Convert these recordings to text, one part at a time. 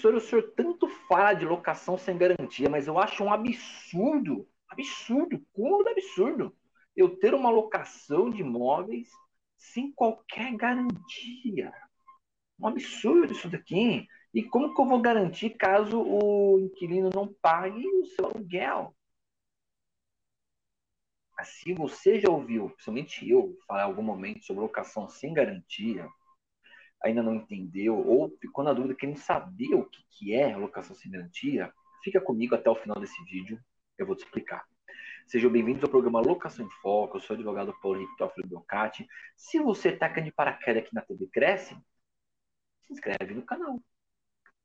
professor, o senhor tanto fala de locação sem garantia, mas eu acho um absurdo, absurdo, de absurdo, eu ter uma locação de imóveis sem qualquer garantia. Um absurdo isso daqui. E como que eu vou garantir caso o inquilino não pague o seu aluguel? Assim, você já ouviu, principalmente eu, falar em algum momento sobre locação sem garantia, ainda não entendeu, ou ficou na dúvida que não sabia o que, que é locação sem garantia, fica comigo até o final desse vídeo, eu vou te explicar. Sejam bem-vindos ao programa Locação em Foco, eu sou o advogado Paulo Henrique Belcati. Se você está de paraquedas aqui na TV Cresce, se inscreve no canal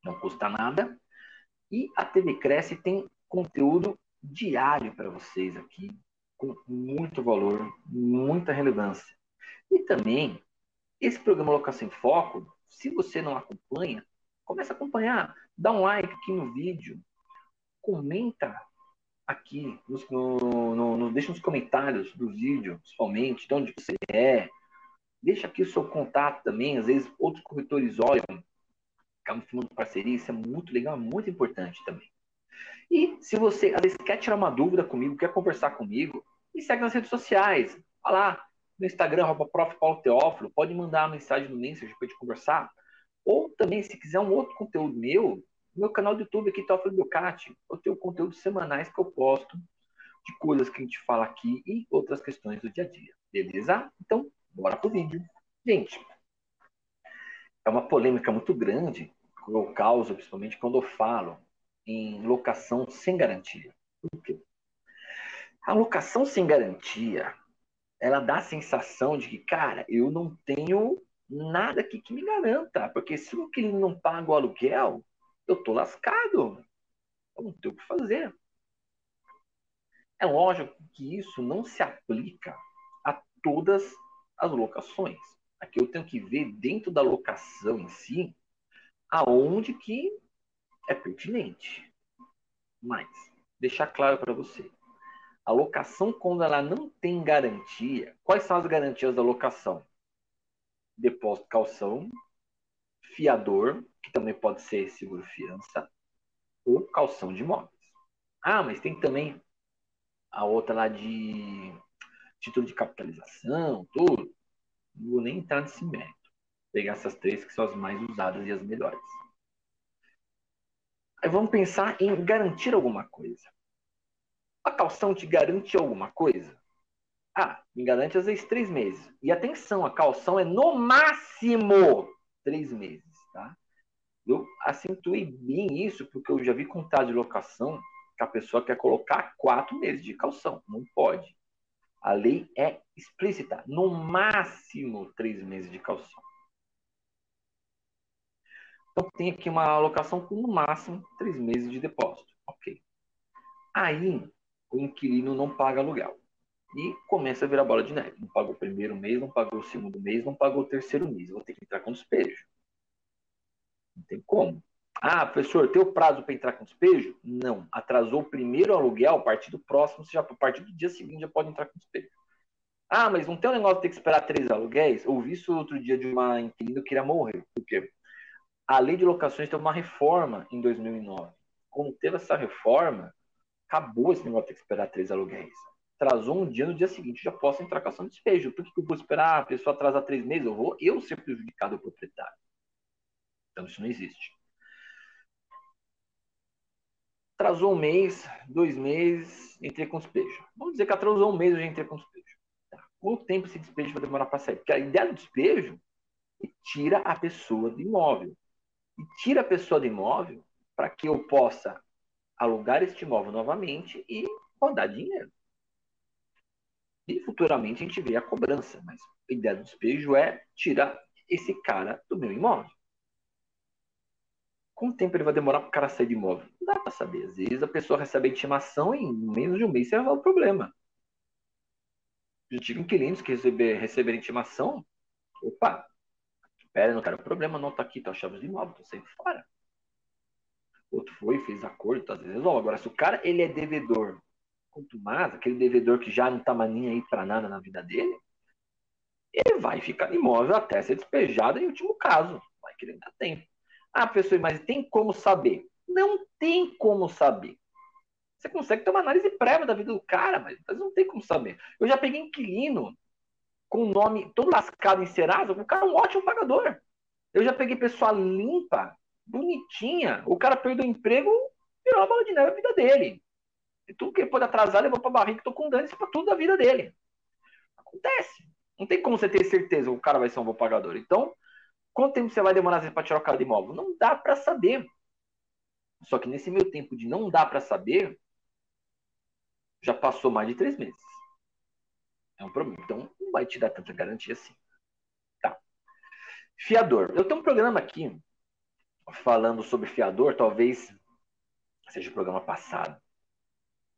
não custa nada. E a TV Cresce tem conteúdo diário para vocês aqui, com muito valor, muita relevância. E também, esse programa Locação em Foco, se você não acompanha, comece a acompanhar, dá um like aqui no vídeo, comenta aqui, nos, no, no, no, deixa nos comentários do vídeo, principalmente, de onde você é, deixa aqui o seu contato também, às vezes outros corretores olham acabam firmando parceria, isso é muito legal, muito importante também. E se você, às vezes, quer tirar uma dúvida comigo, quer conversar comigo, me segue nas redes sociais. Vai lá no Instagram, arroba prof. Paulo Teófilo, pode mandar uma mensagem no Messenger para gente conversar. Ou também, se quiser um outro conteúdo meu, no meu canal do YouTube aqui, Teófilo Ducati, eu tenho conteúdos semanais que eu posto de coisas que a gente fala aqui e outras questões do dia a dia. Beleza? Então, bora pro vídeo. Gente, é uma polêmica muito grande que eu causo, principalmente quando eu falo em locação sem garantia. Por quê? A locação sem garantia, ela dá a sensação de que, cara, eu não tenho nada aqui que me garanta, porque se inquilino não paga o aluguel, eu tô lascado. Eu não tenho o que fazer. É lógico que isso não se aplica a todas as locações. Aqui eu tenho que ver dentro da locação em si aonde que é pertinente. Mas, deixar claro para você, a locação, quando ela não tem garantia, quais são as garantias da locação? Depósito calção, fiador, que também pode ser seguro-fiança, ou calção de imóveis. Ah, mas tem também a outra lá de título de capitalização, tudo. Não vou nem entrar nesse mérito pegar essas três que são as mais usadas e as melhores. Aí vamos pensar em garantir alguma coisa. A calção te garante alguma coisa? Ah, me garante às vezes três meses. E atenção, a calção é no máximo três meses, tá? Eu acentuei bem isso porque eu já vi contrato de locação que a pessoa quer colocar quatro meses de calção. Não pode. A lei é explícita. No máximo três meses de calção. Então, tem aqui uma alocação com no máximo três meses de depósito. Ok. Aí, o inquilino não paga aluguel. E começa a virar bola de neve. Não pagou o primeiro mês, não pagou o segundo mês, não pagou o terceiro mês. Vou ter que entrar com despejo. Não tem como. Ah, professor, tem o prazo para entrar com despejo? Não. Atrasou o primeiro aluguel, a partir do próximo, você já, a partir do dia seguinte já pode entrar com despejo. Ah, mas não tem um negócio de ter que esperar três aluguéis? Ouvi isso outro dia de uma inquilina que queria morrer. Por quê? a lei de locações teve uma reforma em 2009. Quando teve essa reforma, acabou esse negócio de ter que esperar três aluguéis. Atrasou um dia, no dia seguinte já posso entrar com ação de despejo. Por que, eu vou esperar a pessoa atrasar três meses? Eu vou eu ser prejudicado o proprietário. Então isso não existe. Atrasou um mês, dois meses, entrei com despejo. Vamos dizer que atrasou um mês, eu já entrei com despejo. Tá. Quanto tempo esse despejo vai demorar para sair? Porque a ideia do despejo é tira a pessoa do imóvel e tira a pessoa do imóvel para que eu possa alugar este imóvel novamente e rodar dinheiro. E futuramente a gente vê a cobrança, mas a ideia do despejo é tirar esse cara do meu imóvel. Quanto tempo ele vai demorar para o cara sair do imóvel? Não dá para saber. Às vezes a pessoa recebe a intimação e em menos de um mês você vai o problema. Já tive inquilinos que receber, receberam intimação. Opa, Pera, não quero problema, não, tá aqui, tá chaves de imóvel, tô saindo fora. Outro foi, fez acordo, às vezes resolve. Agora, se o cara ele é devedor, quanto mais, aquele devedor que já não tá nem aí pra nada na vida dele, ele vai ficar imóvel até ser despejado em último caso. Vai que ele ainda tem. Ah, professor, mas tem como saber? Não tem como saber. Você consegue ter uma análise prévia da vida do cara, mas não tem como saber. Eu já peguei inquilino com o nome todo lascado em Serasa, o cara é um ótimo pagador. Eu já peguei pessoa limpa, bonitinha, o cara perdeu o emprego, virou uma bola de neve a vida dele. E tudo que ele pode atrasar, levou pra barriga, tô com dano, para tudo da vida dele. Acontece. Não tem como você ter certeza que o cara vai ser um bom pagador. Então, quanto tempo você vai demorar para tirar o cara de imóvel? Não dá para saber. Só que nesse meu tempo de não dá para saber, já passou mais de três meses. É um problema. Então, não vai te dar tanta garantia assim. Tá. Fiador. Eu tenho um programa aqui falando sobre fiador, talvez seja o programa passado.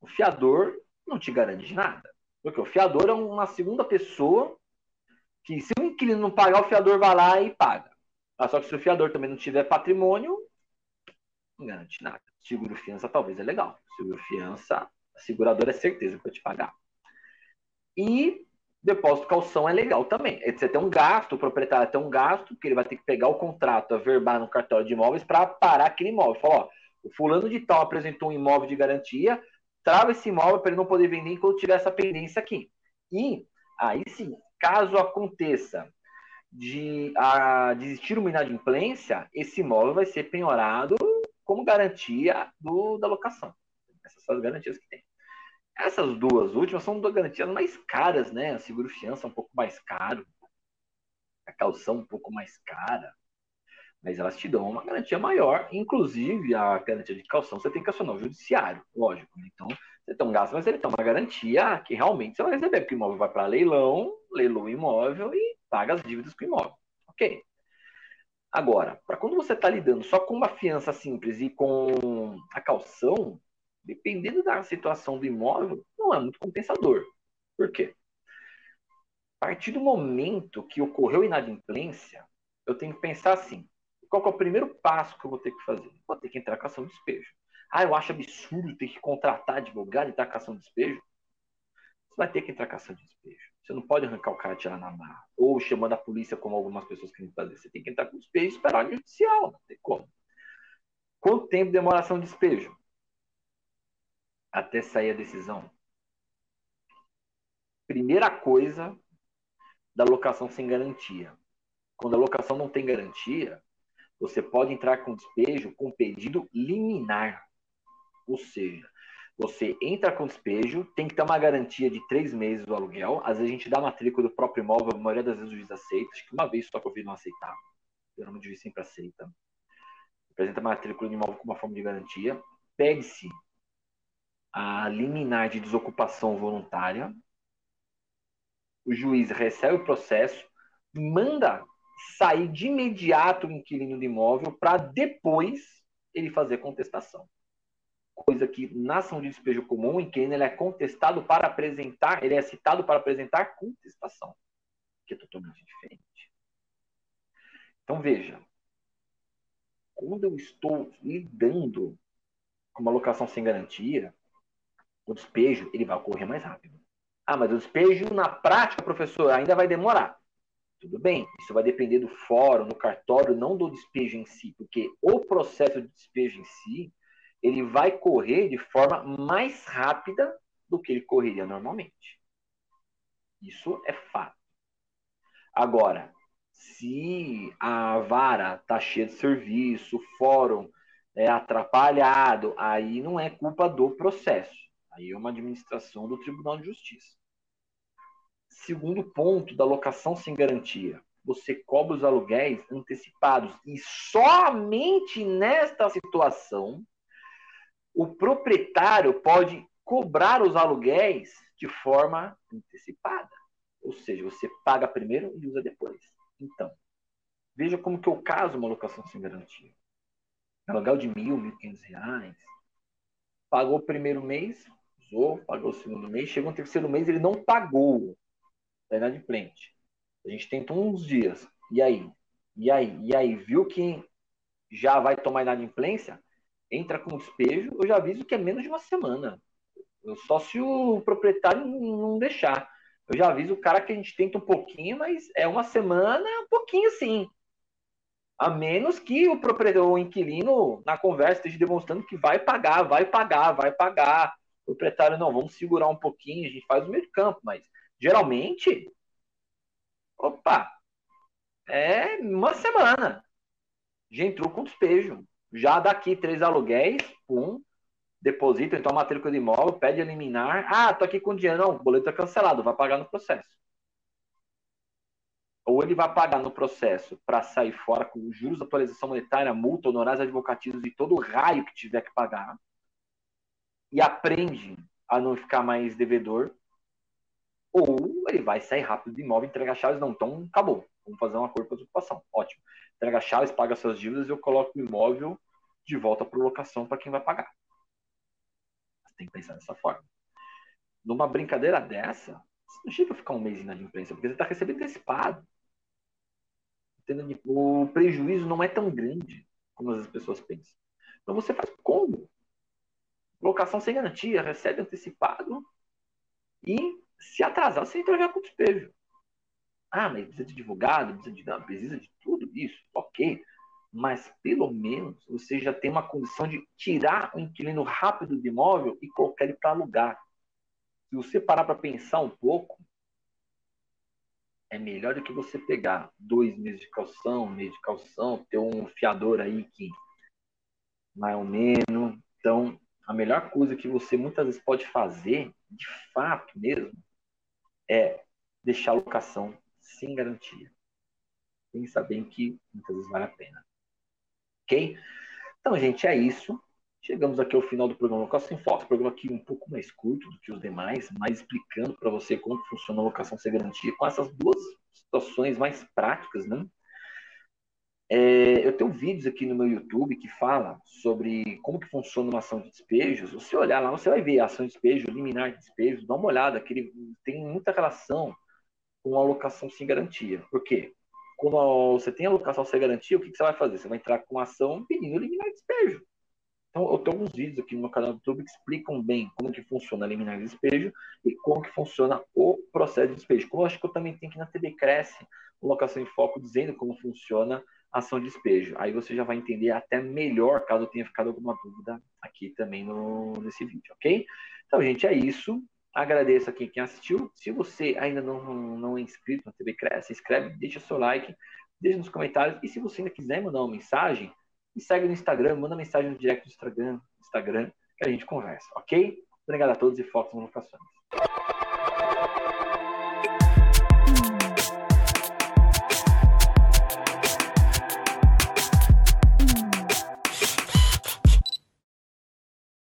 O fiador não te garante nada. Porque o fiador é uma segunda pessoa que, se o inquilino não pagar, o fiador vai lá e paga. Ah, só que se o fiador também não tiver patrimônio, não garante nada. Seguro fiança talvez é legal. Seguro fiança, a seguradora é certeza que vai te pagar. E depósito calção é legal também. É você tem um gasto, o proprietário tem um gasto, que ele vai ter que pegar o contrato, averbar no cartório de imóveis para parar aquele imóvel. Falar, ó, o fulano de tal apresentou um imóvel de garantia, trava esse imóvel para ele não poder vender enquanto tiver essa pendência aqui. E aí sim, caso aconteça de, a, de uma inadimplência, esse imóvel vai ser penhorado como garantia do, da locação. Essas são as garantias que tem. Essas duas últimas são garantias mais caras, né? A seguro fiança é um pouco mais caro, a calção um pouco mais cara, mas elas te dão uma garantia maior. Inclusive, a garantia de calção você tem que acionar o judiciário, lógico. Né? Então, você tem um gasto, mas ele tem uma garantia que realmente você vai receber, porque o imóvel vai para leilão, leilou o imóvel e paga as dívidas com o imóvel. Ok. Agora, para quando você está lidando só com uma fiança simples e com a calção, dependendo da situação do imóvel, não é muito compensador. Por quê? A partir do momento que ocorreu inadimplência, eu tenho que pensar assim: qual é o primeiro passo que eu vou ter que fazer? Vou ter que entrar com ação de despejo. Ah, eu acho absurdo ter que contratar advogado e entrar com ação de despejo. Você vai ter que entrar com ação de despejo. Você não pode arrancar o cara e tirar na barra. Ou chamando a polícia, como algumas pessoas querem fazer. Você tem que entrar com despejo e esperar o judicial. Não tem como. Quanto tempo demora ação de despejo? Até sair a decisão? Primeira coisa da locação sem garantia. Quando a locação não tem garantia, você pode entrar com despejo com pedido liminar. Ou seja, você entra com despejo, tem que ter uma garantia de três meses do aluguel. Às vezes a gente dá matrícula do próprio imóvel, a maioria das vezes o juiz aceita. Acho que uma vez só que eu vi não aceitar. O juiz sempre aceita. Apresenta matrícula do imóvel com uma forma de garantia. Pede-se a liminar de desocupação voluntária. O juiz recebe o processo, manda sair de imediato o inquilino do imóvel para depois ele fazer contestação. Coisa que na ação de despejo comum, o inquilino ele é contestado para apresentar, ele é citado para apresentar contestação, que é totalmente diferente. Então veja, quando eu estou lidando com uma locação sem garantia, o despejo ele vai ocorrer mais rápido. Ah, mas o despejo na prática, professor, ainda vai demorar. Tudo bem, isso vai depender do fórum, do cartório, não do despejo em si, porque o processo de despejo em si, ele vai correr de forma mais rápida do que ele correria normalmente. Isso é fato. Agora, se a vara está cheia de serviço, o fórum é atrapalhado, aí não é culpa do processo. Aí é uma administração do Tribunal de Justiça. Segundo ponto da locação sem garantia. Você cobra os aluguéis antecipados. E somente nesta situação, o proprietário pode cobrar os aluguéis de forma antecipada. Ou seja, você paga primeiro e usa depois. Então, veja como que eu caso uma locação sem garantia. Aluguel de mil, mil quinhentos reais. Pagou o primeiro mês, usou, pagou o segundo mês, chegou no terceiro mês ele não pagou. Tá inadimplente. A gente tenta uns dias. E aí? E aí? E aí? Viu que já vai tomar inadimplência? Entra com despejo, eu já aviso que é menos de uma semana. Só se o proprietário não deixar. Eu já aviso o cara que a gente tenta um pouquinho, mas é uma semana, um pouquinho sim. A menos que o proprietário, o inquilino, na conversa, esteja demonstrando que vai pagar, vai pagar, vai pagar. O proprietário, não, vamos segurar um pouquinho, a gente faz o meio de campo, mas geralmente, opa, é uma semana. Já entrou com despejo. Já daqui três aluguéis, um, deposita, então a matrícula de imóvel, pede eliminar. Ah, tô aqui com dinheiro. Não, o boleto é cancelado, vai pagar no processo. Ou ele vai pagar no processo para sair fora com juros, atualização monetária, multa, honorários advocatícios e todo o raio que tiver que pagar. E aprende a não ficar mais devedor. Ou ele vai sair rápido de imóvel, entregar chaves. Não, então acabou. Vamos fazer um acordo com a ocupação. Ótimo. Entrega chaves, paga suas dívidas eu coloco o imóvel de volta para locação para quem vai pagar. Você tem que pensar dessa forma. Numa brincadeira dessa, você não chega a ficar um mês inadimplência, porque você está recebendo antecipado. O prejuízo não é tão grande como as pessoas pensam. Então você faz como? Locação sem garantia, recebe antecipado e se atrasar, você entregar com despejo. Ah, mas precisa de advogado, precisa de, não, precisa de tudo isso, ok. Mas pelo menos você já tem uma condição de tirar o inquilino rápido do imóvel e colocar ele para alugar. Se você parar para pensar um pouco, é melhor do que você pegar dois meses de calção, um mês de calção, ter um fiador aí que mais ou menos. Então, a melhor coisa que você muitas vezes pode fazer, de fato mesmo, é deixar a locação sem garantia. Pensa bem que muitas vezes vale a pena. Ok? Então, gente, é isso. Chegamos aqui ao final do programa Locação em Foco, programa aqui um pouco mais curto do que os demais, mas explicando para você como funciona a locação sem garantia com essas duas situações mais práticas, né? É, eu tenho vídeos aqui no meu YouTube que fala sobre como que funciona uma ação de despejos. Você olhar lá, você vai ver a ação de despejo, liminar de despejo, dá uma olhada, que ele tem muita relação com a alocação sem garantia. Por quê? Quando você tem alocação sem garantia, o que, que você vai fazer? Você vai entrar com ação pedindo eliminar despejo. Então, eu tenho alguns vídeos aqui no meu canal do YouTube que explicam bem como que funciona a liminar de despejo e como que funciona o processo de despejo. Como eu acho que eu também tenho aqui na TV Cresce, locação em foco, dizendo como funciona ação de despejo. Aí você já vai entender até melhor, caso tenha ficado alguma dúvida aqui também no, nesse vídeo, ok? Então, gente, é isso. Agradeço a quem, quem assistiu. Se você ainda não, não é inscrito na TV Cresce, inscreve, deixa seu like, deixa nos comentários. E se você ainda quiser mandar uma mensagem, me segue no Instagram, manda mensagem no direct do Instagram, Instagram que a gente conversa, ok? Obrigado a todos e fotos nas locações.